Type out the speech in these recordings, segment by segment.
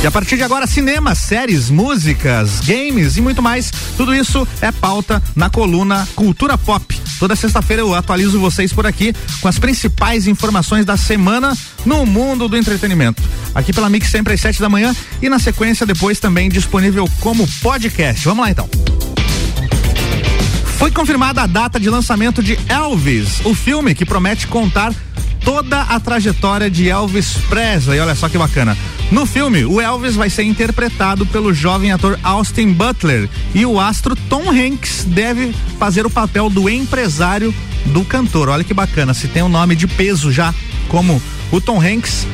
E a partir de agora, cinema, séries, músicas, games e muito mais. Tudo isso é pauta na coluna Cultura Pop. Toda sexta-feira eu atualizo vocês por aqui com as principais informações da semana no mundo do entretenimento. Aqui pela Mix sempre às sete da manhã e na sequência depois também disponível como podcast. Vamos lá então. Foi confirmada a data de lançamento de Elvis, o filme que promete contar toda a trajetória de Elvis Presley. Olha só que bacana. No filme, o Elvis vai ser interpretado pelo jovem ator Austin Butler e o astro Tom Hanks deve fazer o papel do empresário do cantor. Olha que bacana, se tem um nome de peso já, como o Tom Hanks,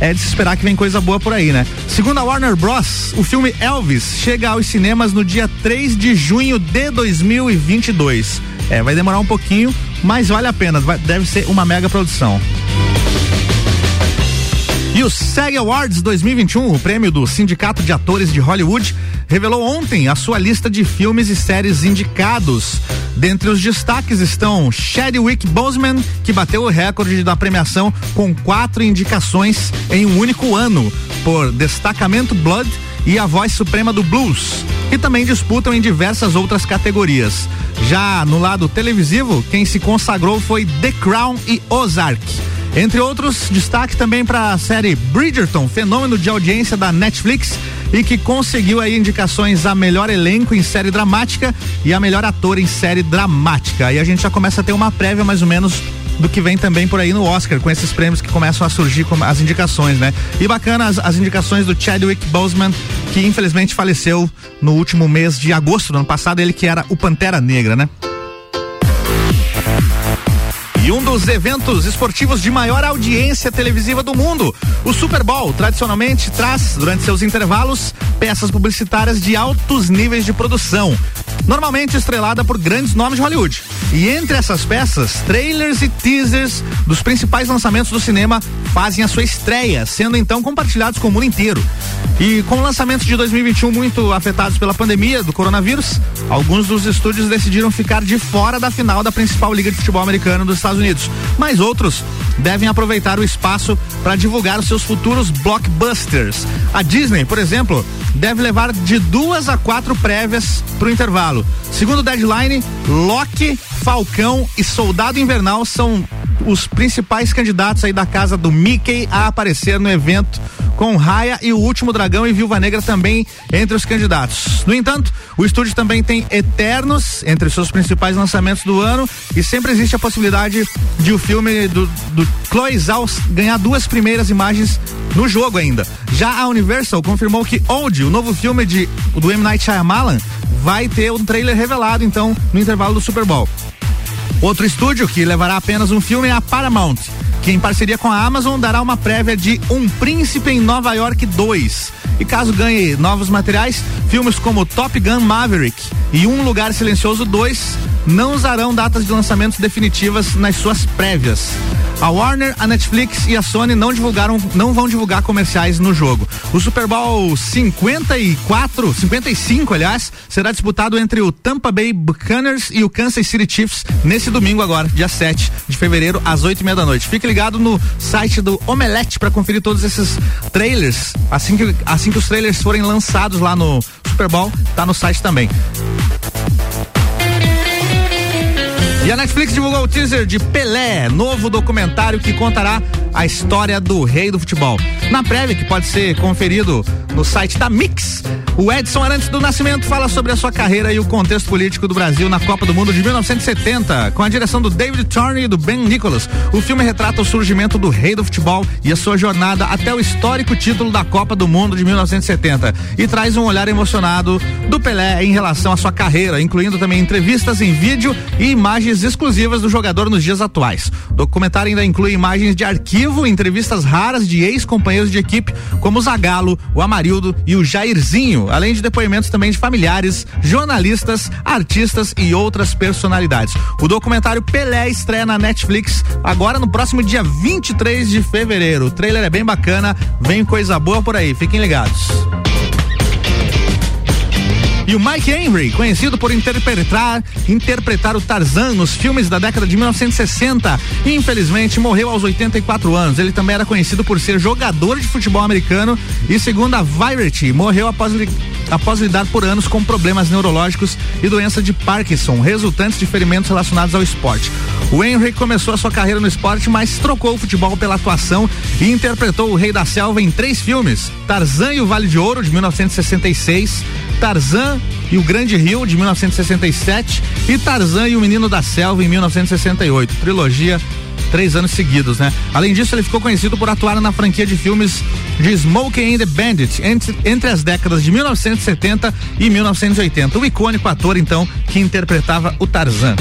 é de se esperar que vem coisa boa por aí, né? Segundo a Warner Bros., o filme Elvis chega aos cinemas no dia 3 de junho de 2022. É, vai demorar um pouquinho, mas vale a pena, deve ser uma mega produção. E o SEG Awards 2021, o prêmio do Sindicato de Atores de Hollywood, revelou ontem a sua lista de filmes e séries indicados. Dentre os destaques estão Chadwick Boseman, que bateu o recorde da premiação com quatro indicações em um único ano, por Destacamento Blood e A Voz Suprema do Blues, que também disputam em diversas outras categorias. Já no lado televisivo, quem se consagrou foi The Crown e Ozark. Entre outros, destaque também para a série Bridgerton, fenômeno de audiência da Netflix e que conseguiu aí indicações a melhor elenco em série dramática e a melhor ator em série dramática. Aí a gente já começa a ter uma prévia mais ou menos do que vem também por aí no Oscar, com esses prêmios que começam a surgir com as indicações, né? E bacana as, as indicações do Chadwick Boseman, que infelizmente faleceu no último mês de agosto do ano passado, ele que era o Pantera Negra, né? E um dos eventos esportivos de maior audiência televisiva do mundo, o Super Bowl, tradicionalmente traz, durante seus intervalos, peças publicitárias de altos níveis de produção, normalmente estrelada por grandes nomes de Hollywood. E entre essas peças, trailers e teasers dos principais lançamentos do cinema fazem a sua estreia, sendo então compartilhados com o mundo inteiro. E com lançamentos de 2021 muito afetados pela pandemia do coronavírus, alguns dos estúdios decidiram ficar de fora da final da principal liga de futebol americano dos Estados Estados Unidos, mas outros devem aproveitar o espaço para divulgar os seus futuros blockbusters. A Disney, por exemplo, deve levar de duas a quatro prévias para o intervalo. Segundo o Deadline, Loki, Falcão e Soldado Invernal são os principais candidatos aí da casa do Mickey a aparecer no evento com Raya e o Último Dragão e Viúva Negra também entre os candidatos. No entanto, o estúdio também tem Eternos entre seus principais lançamentos do ano e sempre existe a possibilidade de o filme do, do Chloe Zhao ganhar duas primeiras imagens no jogo ainda. Já a Universal confirmou que Old, o novo filme de, do M. Night Shyamalan, vai ter um trailer revelado então no intervalo do Super Bowl. Outro estúdio que levará apenas um filme é a Paramount que em parceria com a Amazon dará uma prévia de Um Príncipe em Nova York 2. E caso ganhe novos materiais, filmes como Top Gun Maverick e Um Lugar Silencioso 2 não usarão datas de lançamentos definitivas nas suas prévias. A Warner, a Netflix e a Sony não divulgaram, não vão divulgar comerciais no jogo. O Super Bowl 54, 55, aliás, será disputado entre o Tampa Bay Buccaneers e o Kansas City Chiefs nesse domingo agora, dia 7 de fevereiro, às 8 e meia da noite. Fique ligado no site do Omelete para conferir todos esses trailers. Assim que, assim que os trailers forem lançados lá no Super Bowl, tá no site também. E a Netflix divulgou o teaser de Pelé, novo documentário que contará a história do rei do futebol. Na prévia, que pode ser conferido no site da Mix, o Edson Arantes do Nascimento fala sobre a sua carreira e o contexto político do Brasil na Copa do Mundo de 1970, com a direção do David Turney e do Ben Nicholas. O filme retrata o surgimento do rei do futebol e a sua jornada até o histórico título da Copa do Mundo de 1970 e traz um olhar emocionado do Pelé em relação à sua carreira, incluindo também entrevistas em vídeo e imagens exclusivas do jogador nos dias atuais. O documentário ainda inclui imagens de arquivo entrevistas raras de ex-companheiros de equipe, como o Zagalo, o Amarildo e o Jairzinho, além de depoimentos também de familiares, jornalistas, artistas e outras personalidades. O documentário Pelé estreia na Netflix agora no próximo dia 23 de fevereiro. O trailer é bem bacana, vem coisa boa por aí, fiquem ligados. E o Mike Henry, conhecido por interpretar, interpretar o Tarzan nos filmes da década de 1960, infelizmente morreu aos 84 anos. Ele também era conhecido por ser jogador de futebol americano e, segundo a Variety, morreu após, após lidar por anos com problemas neurológicos e doença de Parkinson, resultantes de ferimentos relacionados ao esporte. O Henry começou a sua carreira no esporte, mas trocou o futebol pela atuação e interpretou o Rei da Selva em três filmes: Tarzan e o Vale de Ouro, de 1966, Tarzan e o Grande Rio, de 1967, e Tarzan e o Menino da Selva, em 1968. Trilogia três anos seguidos, né? Além disso, ele ficou conhecido por atuar na franquia de filmes de Smokey and the Bandit entre, entre as décadas de 1970 e 1980. O icônico ator, então, que interpretava o Tarzan.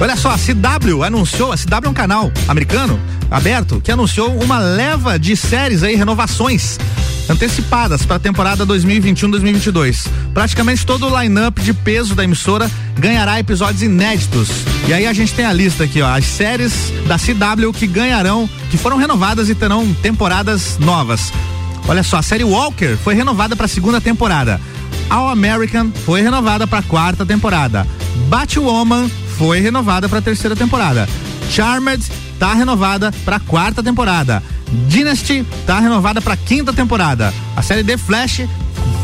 Olha só, a CW anunciou, a CW é um canal americano aberto que anunciou uma leva de séries aí, renovações antecipadas para a temporada 2021-2022. Praticamente todo o line-up de peso da emissora ganhará episódios inéditos. E aí a gente tem a lista aqui, ó, as séries da CW que ganharão, que foram renovadas e terão temporadas novas. Olha só, a série Walker foi renovada para a segunda temporada. All American foi renovada para a quarta temporada. Batwoman foi renovada para a terceira temporada. Charmed tá renovada para quarta temporada. Dynasty tá renovada para quinta temporada. A série The Flash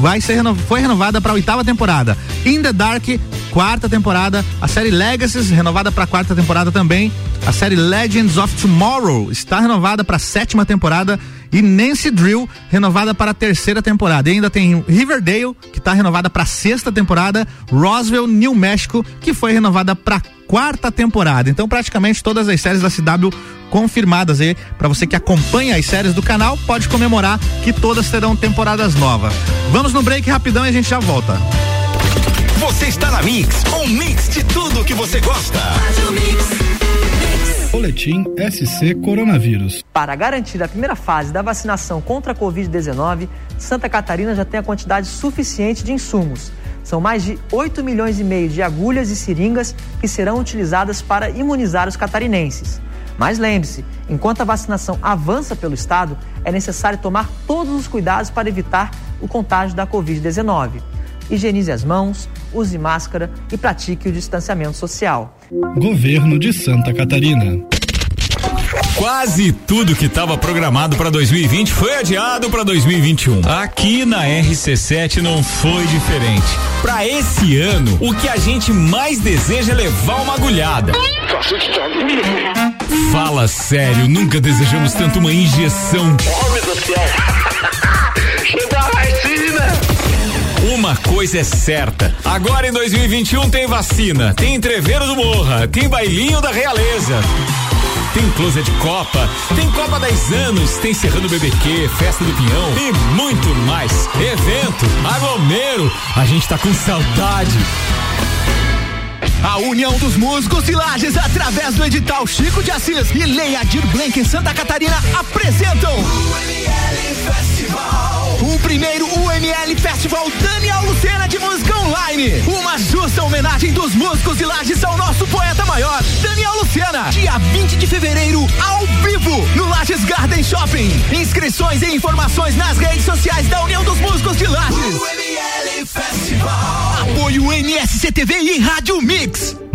vai ser reno, foi renovada para oitava temporada. In the Dark, quarta temporada. A série Legacies renovada para quarta temporada também. A série Legends of Tomorrow está renovada para sétima temporada e Nancy Drill renovada para a terceira temporada. E ainda tem Riverdale que está renovada para sexta temporada, Roswell, New México que foi renovada para quarta temporada. Então praticamente todas as séries da CW confirmadas aí para você que acompanha as séries do canal pode comemorar que todas terão temporadas novas. Vamos no break rapidão e a gente já volta. Você está na Mix, um mix de tudo que você gosta. Boletim SC Coronavírus. Para garantir a primeira fase da vacinação contra a Covid-19, Santa Catarina já tem a quantidade suficiente de insumos. São mais de 8 milhões e meio de agulhas e seringas que serão utilizadas para imunizar os catarinenses. Mas lembre-se, enquanto a vacinação avança pelo estado, é necessário tomar todos os cuidados para evitar o contágio da Covid-19. Higienize as mãos, use máscara e pratique o distanciamento social. Governo de Santa Catarina. Quase tudo que estava programado para 2020 foi adiado para 2021. Aqui na RC7 não foi diferente. Para esse ano, o que a gente mais deseja é levar uma agulhada. Fala sério, nunca desejamos tanto uma injeção. Do céu. Uma coisa é certa. Agora em 2021 tem vacina, tem entreveiro do Morra, tem bailinho da realeza. Tem closet de Copa, tem Copa 10 anos, tem Serrano BBQ, Festa do Pinhão e muito mais. Evento, aglomero, a gente tá com saudade. A União dos Músicos de Lages, através do edital Chico de Assis e Leia Dir Blank em Santa Catarina, apresentam o ML Festival. O primeiro UML Festival Daniel Lucena de Música Online. Uma justa homenagem dos músicos de Lages ao nosso poeta maior, Daniel Lucena. Dia 20 de fevereiro, ao vivo, no Lages Garden Shopping. Inscrições e informações nas redes sociais da União dos Músicos de Lages. UML Festival. Apoio MSCTV e Rádio Mix.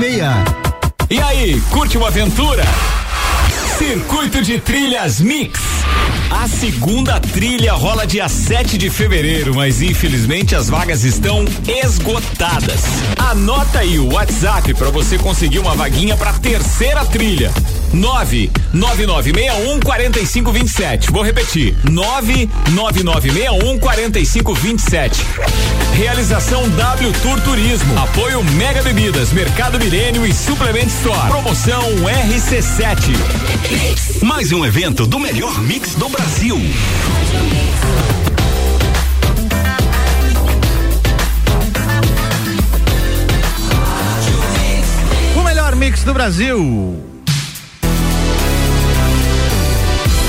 1206. E aí, curte uma aventura? Circuito de Trilhas Mix. A segunda trilha rola dia 7 de fevereiro, mas infelizmente as vagas estão esgotadas. Anota aí o WhatsApp para você conseguir uma vaguinha para terceira trilha. 99961 4527. Vou repetir: 99961 4527. Realização W Tour Turismo. Apoio Mega Bebidas, Mercado Milênio e Suplement Store. Promoção RC7. Mais um evento do melhor mix do Brasil. O melhor mix do Brasil.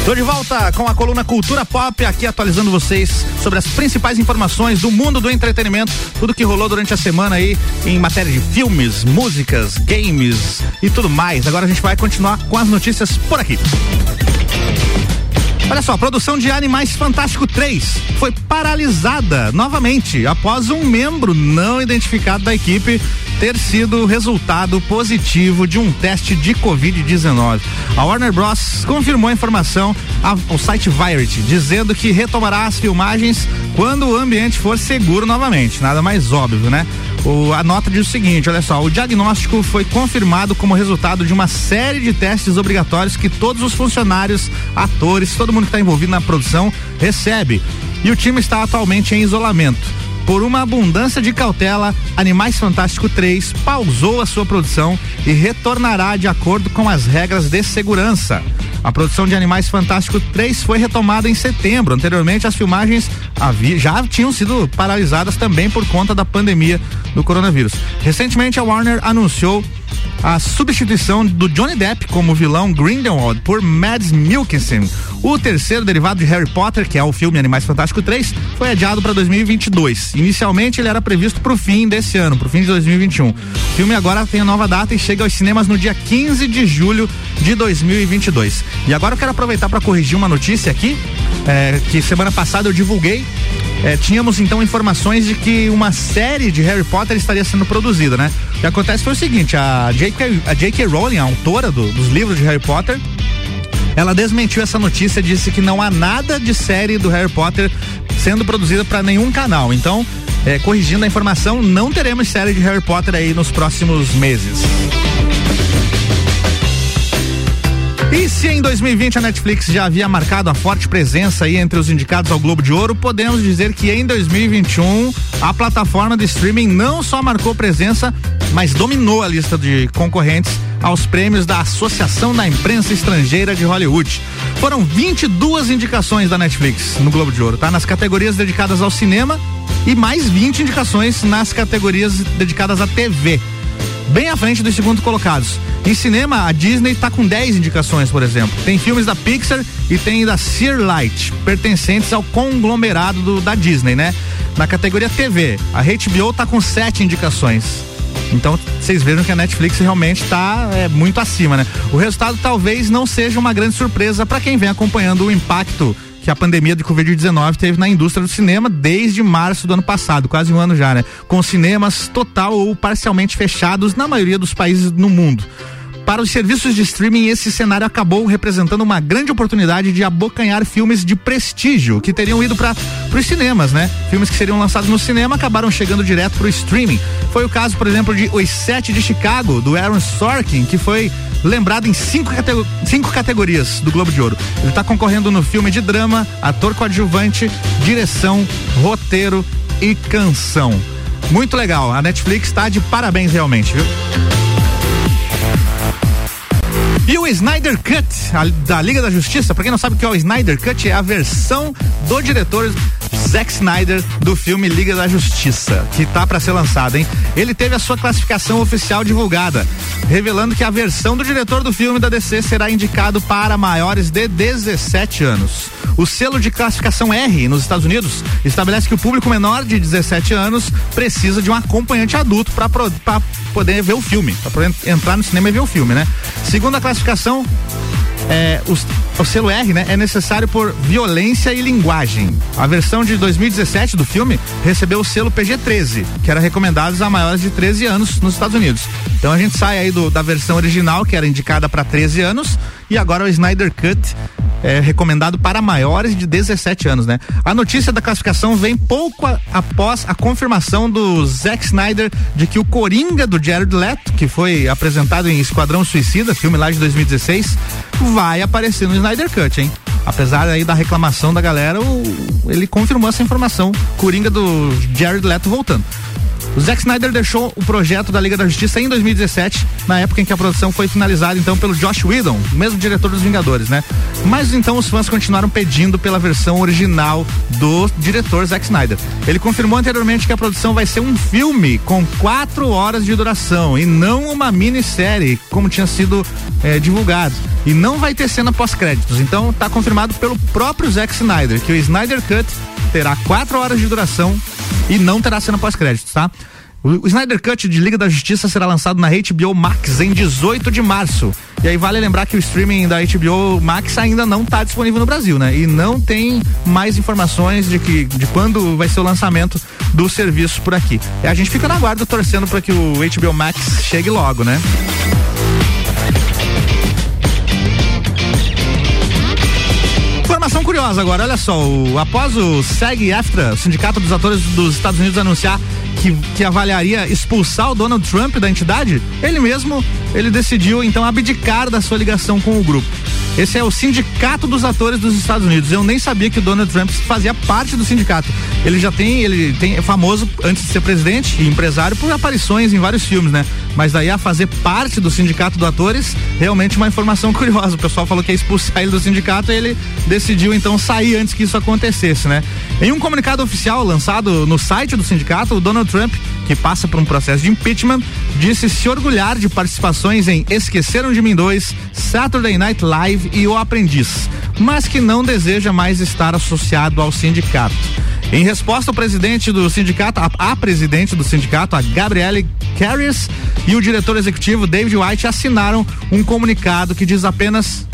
Tô de volta com a coluna Cultura Pop, aqui atualizando vocês sobre as principais informações do mundo do entretenimento, tudo que rolou durante a semana aí em matéria de filmes, músicas, games e tudo mais. Agora a gente vai continuar com as notícias por aqui. Olha só, a produção de Animais Fantástico 3 foi paralisada novamente após um membro não identificado da equipe ter sido resultado positivo de um teste de Covid-19. A Warner Bros. confirmou a informação ao site Variety, dizendo que retomará as filmagens quando o ambiente for seguro novamente. Nada mais óbvio, né? O, a nota diz o seguinte: olha só, o diagnóstico foi confirmado como resultado de uma série de testes obrigatórios que todos os funcionários, atores, todo mundo que está envolvido na produção recebe. E o time está atualmente em isolamento. Por uma abundância de cautela, Animais Fantástico 3 pausou a sua produção e retornará de acordo com as regras de segurança. A produção de Animais Fantástico 3 foi retomada em setembro. Anteriormente, as filmagens havia, já tinham sido paralisadas também por conta da pandemia do coronavírus. Recentemente, a Warner anunciou a substituição do Johnny Depp como vilão Grindelwald por Mads Mikkelsen. O terceiro derivado de Harry Potter, que é o filme Animais Fantásticos 3, foi adiado para 2022. Inicialmente ele era previsto para o fim desse ano, para o fim de 2021. O filme agora tem a nova data e chega aos cinemas no dia 15 de julho de 2022. E agora eu quero aproveitar para corrigir uma notícia aqui, é, que semana passada eu divulguei é, tínhamos então informações de que uma série de Harry Potter estaria sendo produzida, né? O que acontece foi o seguinte: a J.K. A J.K. Rowling, a autora do, dos livros de Harry Potter, ela desmentiu essa notícia, disse que não há nada de série do Harry Potter sendo produzida para nenhum canal. Então, é, corrigindo a informação, não teremos série de Harry Potter aí nos próximos meses. E se em 2020 a Netflix já havia marcado a forte presença aí entre os indicados ao Globo de Ouro, podemos dizer que em 2021 a plataforma de streaming não só marcou presença, mas dominou a lista de concorrentes aos prêmios da Associação da Imprensa Estrangeira de Hollywood. Foram 22 indicações da Netflix no Globo de Ouro, tá? Nas categorias dedicadas ao cinema e mais 20 indicações nas categorias dedicadas à TV bem à frente dos segundos colocados. Em cinema, a Disney está com 10 indicações, por exemplo. Tem filmes da Pixar e tem da Searlight, pertencentes ao conglomerado do, da Disney, né? Na categoria TV, a HBO está com 7 indicações. Então, vocês vejam que a Netflix realmente está é, muito acima, né? O resultado talvez não seja uma grande surpresa para quem vem acompanhando o impacto que a pandemia de Covid-19 teve na indústria do cinema desde março do ano passado, quase um ano já, né? Com cinemas total ou parcialmente fechados na maioria dos países no mundo. Para os serviços de streaming, esse cenário acabou representando uma grande oportunidade de abocanhar filmes de prestígio que teriam ido para os cinemas, né? Filmes que seriam lançados no cinema acabaram chegando direto para o streaming. Foi o caso, por exemplo, de Os Sete de Chicago, do Aaron Sorkin, que foi lembrado em cinco, cinco categorias do Globo de Ouro. Ele está concorrendo no filme de drama, ator coadjuvante, direção, roteiro e canção. Muito legal. A Netflix está de parabéns realmente, viu? E o Snyder Cut, a, da Liga da Justiça, pra quem não sabe o que é o Snyder Cut, é a versão do diretor Zack Snyder do filme Liga da Justiça, que tá para ser lançado, hein? Ele teve a sua classificação oficial divulgada, revelando que a versão do diretor do filme da DC será indicado para maiores de 17 anos. O selo de classificação R nos Estados Unidos estabelece que o público menor de 17 anos precisa de um acompanhante adulto para poder ver o filme, para poder entrar no cinema e ver o filme, né? Segundo a classificação, é, o, o, selo R, né, é necessário por violência e linguagem. A versão de 2017 do filme recebeu o selo PG-13, que era recomendado a maiores de 13 anos nos Estados Unidos. Então a gente sai aí do, da versão original, que era indicada para 13 anos, e agora o Snyder Cut é, recomendado para maiores de 17 anos, né? A notícia da classificação vem pouco a, após a confirmação do Zack Snyder de que o Coringa do Jared Leto, que foi apresentado em Esquadrão Suicida, filme lá de 2016, vai aparecer no Snyder Cut, hein? Apesar aí da reclamação da galera, o, ele confirmou essa informação. Coringa do Jared Leto voltando. O Zack Snyder deixou o projeto da Liga da Justiça em 2017, na época em que a produção foi finalizada então pelo Josh Whedon, mesmo diretor dos Vingadores, né? Mas então os fãs continuaram pedindo pela versão original do diretor Zack Snyder. Ele confirmou anteriormente que a produção vai ser um filme com quatro horas de duração e não uma minissérie, como tinha sido é, divulgado. E não vai ter cena pós-créditos. Então tá confirmado pelo próprio Zack Snyder que o Snyder Cut terá quatro horas de duração e não terá cena pós-créditos, tá? O, Snyder Cut de Liga da Justiça será lançado na HBO Max em 18 de março. E aí vale lembrar que o streaming da HBO Max ainda não está disponível no Brasil, né? E não tem mais informações de que de quando vai ser o lançamento do serviço por aqui. E a gente fica na guarda torcendo para que o HBO Max chegue logo, né? Informação curiosa agora, olha só, o, após o SAG-AFTRA, o Sindicato dos Atores dos Estados Unidos anunciar que, que avaliaria expulsar o Donald Trump da entidade, ele mesmo ele decidiu então abdicar da sua ligação com o grupo. Esse é o Sindicato dos Atores dos Estados Unidos. Eu nem sabia que o Donald Trump fazia parte do sindicato. Ele já tem, ele tem é famoso antes de ser presidente e empresário por aparições em vários filmes, né? Mas daí a fazer parte do Sindicato dos Atores, realmente uma informação curiosa. O pessoal falou que ia expulsar ele do sindicato e ele decidiu então sair antes que isso acontecesse, né? Em um comunicado oficial lançado no site do sindicato, o Donald Trump, que passa por um processo de impeachment, disse se orgulhar de participações em Esqueceram de Mim 2, Saturday Night Live e O Aprendiz, mas que não deseja mais estar associado ao sindicato. Em resposta, o presidente do sindicato, a, a presidente do sindicato, a Gabriele Carriers, e o diretor executivo David White assinaram um comunicado que diz apenas,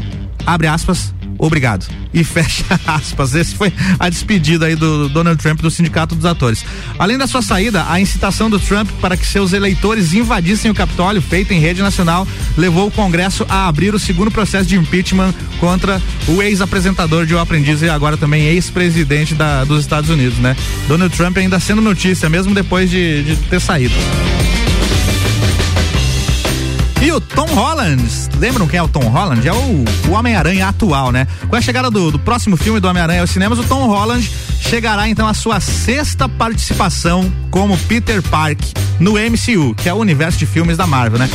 abre aspas, obrigado. E fecha aspas. Esse foi a despedida aí do Donald Trump do Sindicato dos Atores. Além da sua saída, a incitação do Trump para que seus eleitores invadissem o Capitólio, feita em rede nacional, levou o Congresso a abrir o segundo processo de impeachment contra o ex-apresentador de O Aprendiz e agora também ex-presidente dos Estados Unidos, né? Donald Trump ainda sendo notícia, mesmo depois de, de ter saído. E o Tom Holland, lembram quem é o Tom Holland? É o, o Homem-Aranha atual, né? Com a chegada do, do próximo filme do Homem-Aranha aos cinemas, o Tom Holland chegará então à sua sexta participação como Peter Park no MCU, que é o universo de filmes da Marvel, né?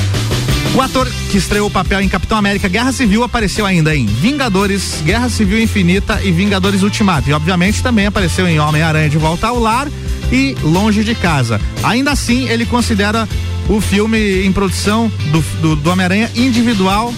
O ator que estreou o papel em Capitão América Guerra Civil apareceu ainda em Vingadores, Guerra Civil Infinita e Vingadores Ultimato. E obviamente também apareceu em Homem-Aranha de Volta ao Lar e Longe de Casa. Ainda assim, ele considera o filme em produção do, do, do Homem-Aranha individual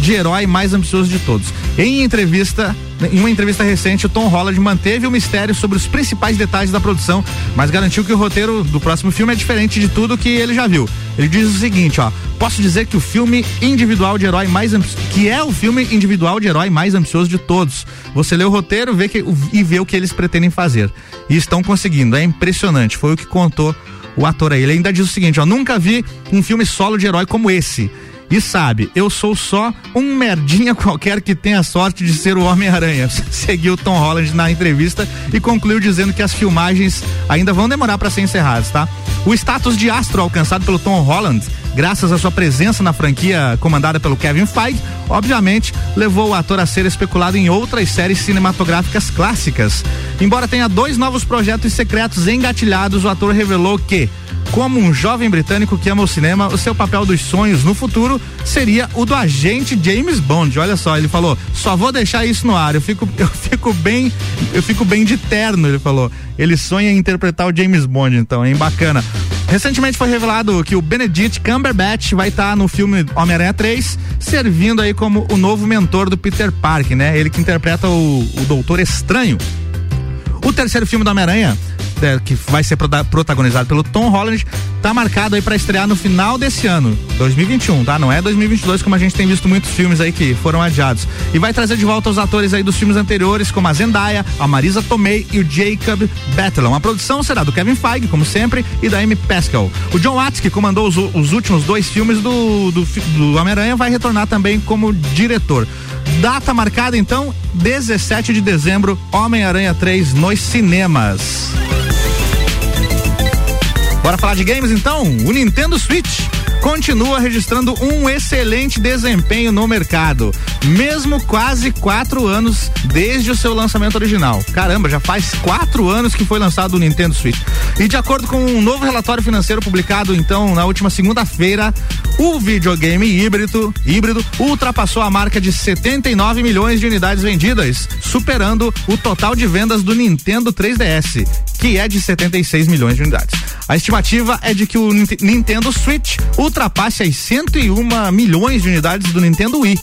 de herói mais ambicioso de todos. Em entrevista, em uma entrevista recente, o Tom Holland manteve o mistério sobre os principais detalhes da produção, mas garantiu que o roteiro do próximo filme é diferente de tudo que ele já viu. Ele diz o seguinte, ó: "Posso dizer que o filme individual de herói mais que é o filme individual de herói mais ambicioso de todos. Você lê o roteiro, vê que e vê o que eles pretendem fazer. E estão conseguindo. É impressionante. Foi o que contou o ator aí. Ele ainda diz o seguinte, ó, nunca vi um filme solo de herói como esse. E sabe, eu sou só um merdinha qualquer que tenha sorte de ser o Homem-Aranha. Seguiu Tom Holland na entrevista e concluiu dizendo que as filmagens ainda vão demorar para ser encerradas, tá? O status de astro alcançado pelo Tom Holland, graças à sua presença na franquia comandada pelo Kevin Feige, obviamente levou o ator a ser especulado em outras séries cinematográficas clássicas. Embora tenha dois novos projetos secretos engatilhados, o ator revelou que como um jovem britânico que ama o cinema, o seu papel dos sonhos no futuro seria o do agente James Bond. Olha só, ele falou: "Só vou deixar isso no ar. Eu fico eu fico bem, eu fico bem de terno", ele falou. Ele sonha em interpretar o James Bond, então, hein, bacana. Recentemente foi revelado que o Benedict Cumberbatch vai estar tá no filme Homem-Aranha 3, servindo aí como o novo mentor do Peter Parker, né? Ele que interpreta o, o Doutor Estranho. O terceiro filme do Homem-Aranha é, que vai ser protagonizado pelo Tom Holland, tá marcado aí para estrear no final desse ano, 2021, tá? Não é 2022 como a gente tem visto muitos filmes aí que foram adiados. E vai trazer de volta os atores aí dos filmes anteriores, como a Zendaya, a Marisa Tomei e o Jacob Batalon. A produção será do Kevin Feige, como sempre, e da Amy Pascal. O John Watts, que comandou os, os últimos dois filmes do, do, do Homem-Aranha, vai retornar também como diretor. Data marcada então, 17 de dezembro, Homem-Aranha 3 nos cinemas. Bora falar de games então? O Nintendo Switch continua registrando um excelente desempenho no mercado, mesmo quase quatro anos desde o seu lançamento original. Caramba, já faz quatro anos que foi lançado o Nintendo Switch. E de acordo com um novo relatório financeiro publicado então na última segunda-feira, o videogame híbrido, híbrido ultrapassou a marca de 79 milhões de unidades vendidas, superando o total de vendas do Nintendo 3DS, que é de 76 milhões de unidades. A estimativa é de que o Nintendo Switch ultrapasse as 101 milhões de unidades do Nintendo Wii,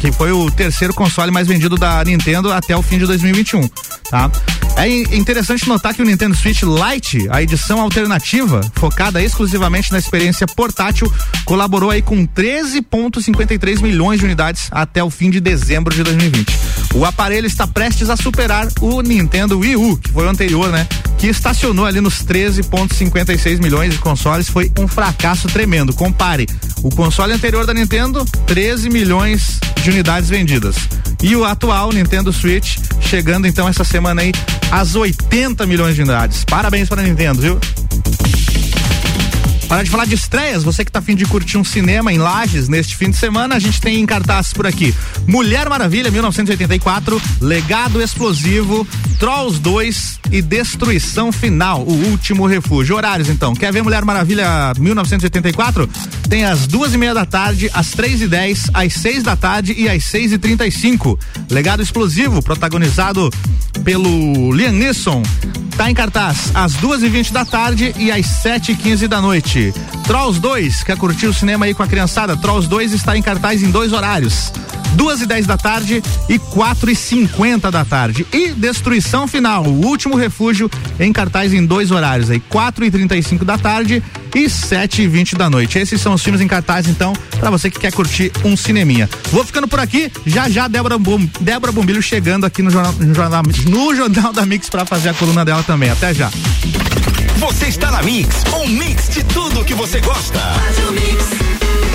que foi o terceiro console mais vendido da Nintendo até o fim de 2021, tá? É interessante notar que o Nintendo Switch Lite, a edição alternativa, focada exclusivamente na experiência portátil, colaborou aí com 13,53 milhões de unidades até o fim de dezembro de 2020. O aparelho está prestes a superar o Nintendo Wii U, que foi o anterior, né? Que estacionou ali nos 13,56 milhões de consoles. Foi um fracasso tremendo. Compare. O console anterior da Nintendo, 13 milhões de unidades vendidas. E o atual Nintendo Switch, chegando então essa semana aí às 80 milhões de unidades. Parabéns para a Nintendo, viu? Para de falar de estreias, você que tá afim de curtir um cinema em Lages neste fim de semana, a gente tem em cartaz por aqui Mulher Maravilha 1984, Legado Explosivo, Trolls 2 e Destruição Final, o último refúgio. Horários então, quer ver Mulher Maravilha 1984? Tem às duas e meia da tarde, às três e dez, às seis da tarde e às seis e trinta e cinco. Legado Explosivo, protagonizado pelo Liam Neeson, tá em cartaz às duas e vinte da tarde e às sete e quinze da noite. Trolls 2, quer curtir o cinema aí com a criançada? Trolls 2 está em cartaz em dois horários duas e dez da tarde e quatro e cinquenta da tarde. E Destruição Final, o último refúgio em cartaz em dois horários aí, quatro e trinta e cinco da tarde e sete e vinte da noite. Esses são os filmes em cartaz, então, para você que quer curtir um cineminha. Vou ficando por aqui, já já Débora, Bom, Débora Bombilho chegando aqui no jornal, no jornal, no jornal da Mix para fazer a coluna dela também. Até já. Você está na Mix, um mix de tudo que você gosta. Faz o mix.